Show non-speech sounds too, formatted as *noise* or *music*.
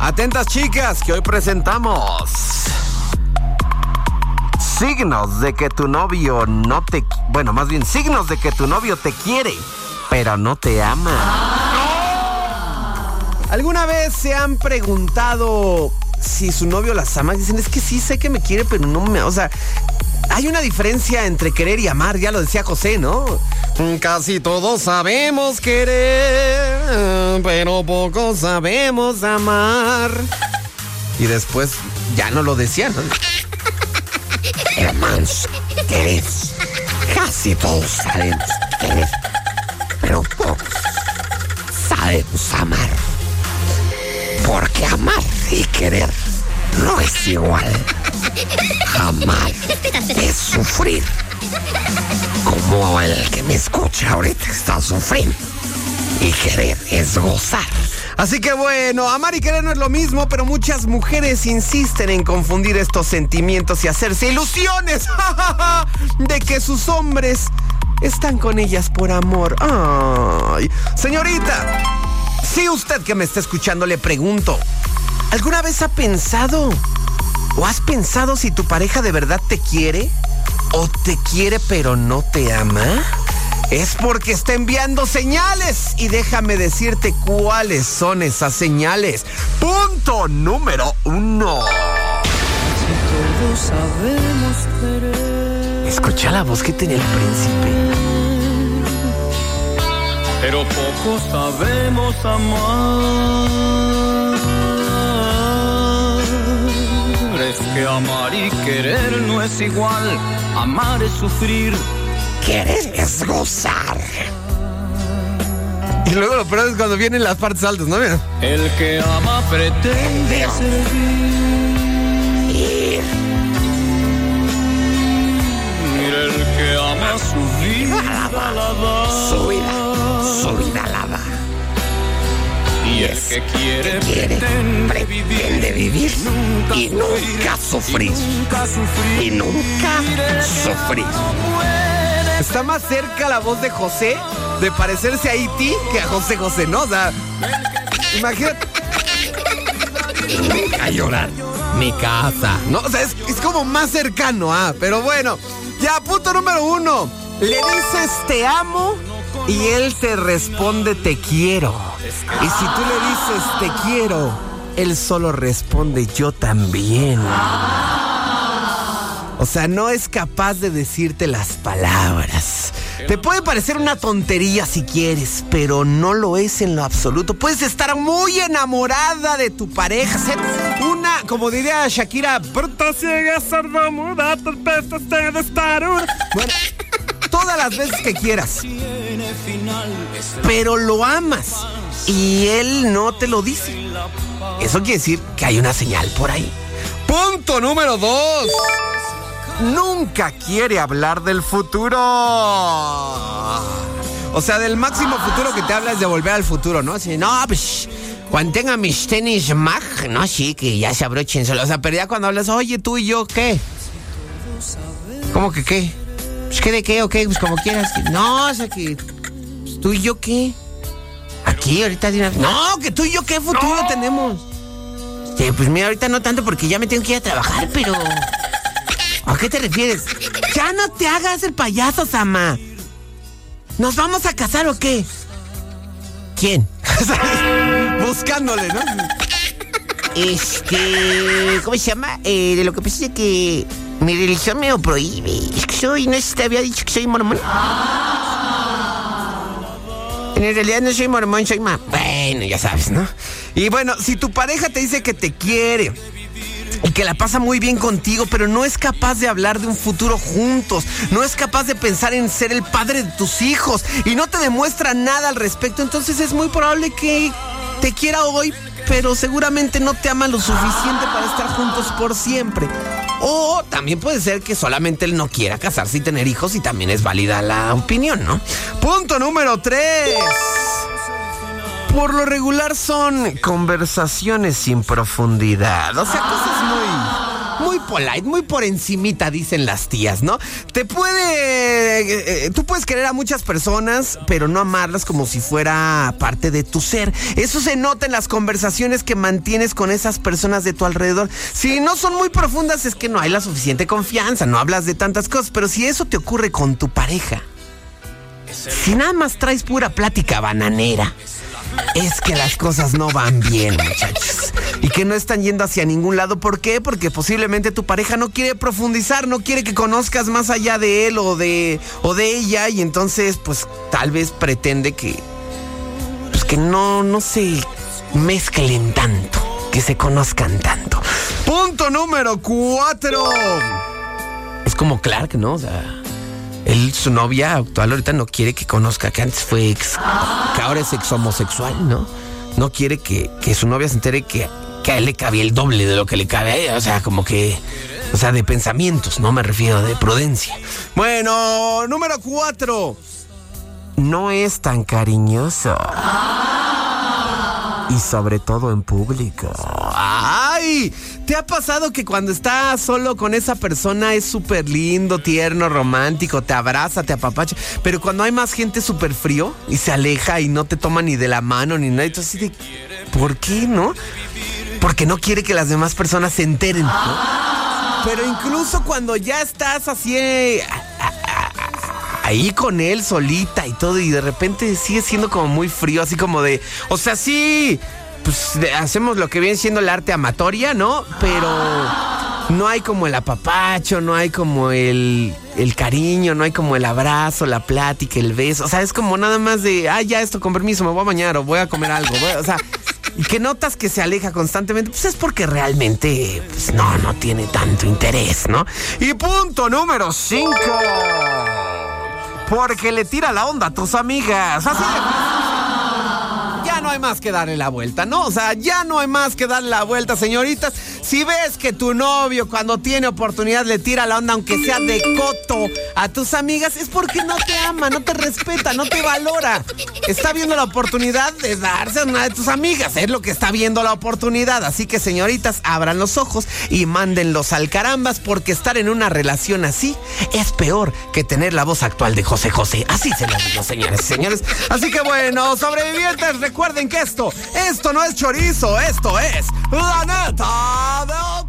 Atentas chicas, que hoy presentamos signos de que tu novio no te... Bueno, más bien signos de que tu novio te quiere, pero no te ama. ¿Alguna vez se han preguntado si su novio las ama? Dicen, es que sí sé que me quiere, pero no me... O sea, hay una diferencia entre querer y amar, ya lo decía José, ¿no? Casi todos sabemos querer, pero pocos sabemos amar. Y después ya no lo decían, ¿no? Hermanos, querer. Casi todos sabemos querer, pero pocos sabemos amar. Porque amar y querer no es igual. Amar es sufrir. Como el que me escucha ahorita está sufriendo. Y querer es gozar. Así que bueno, amar y querer no es lo mismo, pero muchas mujeres insisten en confundir estos sentimientos y hacerse ilusiones *laughs* de que sus hombres están con ellas por amor. Ay, señorita, si usted que me está escuchando le pregunto, ¿alguna vez ha pensado o has pensado si tu pareja de verdad te quiere o te quiere pero no te ama? Es porque está enviando señales y déjame decirte cuáles son esas señales. Punto número uno. Escucha la voz que tenía el príncipe. Pero poco sabemos amar. Es que amar y querer no es igual. Amar es sufrir Querer es gozar. Y luego lo peor es cuando vienen las partes altas, ¿no? Mira. El que ama pretende servir. Mira el que ama su vida la da. Su vida, su vida la da. Y el que quiere, Quiere, pretende, pretende vivir y nunca sufrir. Nunca sufrir. Y nunca sufrir. Está más cerca la voz de José de parecerse a Iti que a José José, ¿no? O sea, imagínate. Nunca llorar. Mi casa. No, o sea, es, es como más cercano, ah, pero bueno. Ya, punto número uno. Le dices te amo y él te responde te quiero. Y si tú le dices te quiero, él solo responde yo también. O sea, no es capaz de decirte las palabras. Te puede parecer una tontería si quieres, pero no lo es en lo absoluto. Puedes estar muy enamorada de tu pareja, ser una, como diría Shakira, bruta ciega, sordomuda, torpesta de estar una". Bueno, todas las veces que quieras. Pero lo amas y él no te lo dice. Eso quiere decir que hay una señal por ahí. Punto número dos nunca quiere hablar del futuro. O sea, del máximo futuro que te habla es de volver al futuro, ¿no? Así, no, pues, cuando tenga mis tenis mag, no, sí, que ya se abrochen solo. O sea, pero ya cuando hablas, oye, tú y yo, ¿qué? ¿Cómo que qué? Pues, ¿qué de qué o qué? Pues como quieras. No, o sea, que pues, tú y yo, ¿qué? Aquí, ahorita. No, que tú y yo, ¿qué futuro tenemos? Sí, pues mira, ahorita no tanto porque ya me tengo que ir a trabajar, pero... ¿A qué te refieres? Ya no te hagas el payaso, Sama. ¿Nos vamos a casar o qué? ¿Quién? *laughs* Buscándole, ¿no? Este. ¿Cómo se llama? Eh, de lo que es que mi religión me lo prohíbe. Es que soy, no sé si te había dicho que soy mormón. En realidad no soy mormón, soy más. Bueno, ya sabes, ¿no? Y bueno, si tu pareja te dice que te quiere y que la pasa muy bien contigo, pero no es capaz de hablar de un futuro juntos, no es capaz de pensar en ser el padre de tus hijos y no te demuestra nada al respecto, entonces es muy probable que te quiera hoy, pero seguramente no te ama lo suficiente para estar juntos por siempre. O también puede ser que solamente él no quiera casarse y tener hijos y también es válida la opinión, ¿no? Punto número 3. Por lo regular son conversaciones sin profundidad. O sea, cosas muy muy polite, muy por encimita, dicen las tías, ¿no? Te puede, eh, eh, tú puedes querer a muchas personas, pero no amarlas como si fuera parte de tu ser. Eso se nota en las conversaciones que mantienes con esas personas de tu alrededor. Si no son muy profundas es que no hay la suficiente confianza, no hablas de tantas cosas, pero si eso te ocurre con tu pareja, si nada más traes pura plática bananera, es que las cosas no van bien, muchachos. Y que no están yendo hacia ningún lado. ¿Por qué? Porque posiblemente tu pareja no quiere profundizar, no quiere que conozcas más allá de él o de, o de ella. Y entonces, pues tal vez pretende que. Pues que no, no se mezclen tanto. Que se conozcan tanto. Punto número cuatro. Es como Clark, ¿no? O sea. Él, su novia actual ahorita no quiere que conozca que antes fue ex, que ahora es ex homosexual, ¿no? No quiere que, que su novia se entere que, que a él le cabía el doble de lo que le cabe a ella. O sea, como que. O sea, de pensamientos, no me refiero de prudencia. Bueno, número cuatro. No es tan cariñoso. Y sobre todo en público. ¿Te ha pasado que cuando estás solo con esa persona es súper lindo, tierno, romántico, te abraza, te apapacha, pero cuando hay más gente súper frío y se aleja y no te toma ni de la mano ni nada, y tú así de, ¿por qué no? Porque no quiere que las demás personas se enteren. Pero incluso cuando ya estás así eh, ahí con él solita y todo y de repente sigue siendo como muy frío, así como de, o sea, sí, pues hacemos lo que viene siendo el arte amatoria, ¿no? Pero no hay como el apapacho, no hay como el, el cariño, no hay como el abrazo, la plática, el beso. O sea, es como nada más de, ah, ya esto, con permiso, me voy a bañar o voy a comer algo. o sea, y que notas que se aleja constantemente, pues es porque realmente, pues no, no tiene tanto interés, ¿no? Y punto número 5. Porque le tira la onda a tus amigas. Así ya no hay más que darle la vuelta, ¿no? O sea, ya no hay más que darle la vuelta, señoritas. Si ves que tu novio cuando tiene oportunidad le tira la onda, aunque sea de coto, a tus amigas, es porque no te ama, no te respeta, no te valora. Está viendo la oportunidad de darse a una de tus amigas, es lo que está viendo la oportunidad. Así que, señoritas, abran los ojos y mándenlos al carambas, porque estar en una relación así es peor que tener la voz actual de José José. Así se las digo, señores y señores. Así que bueno, sobrevivientes, recuerden que esto, esto no es chorizo, esto es la neta Bravo!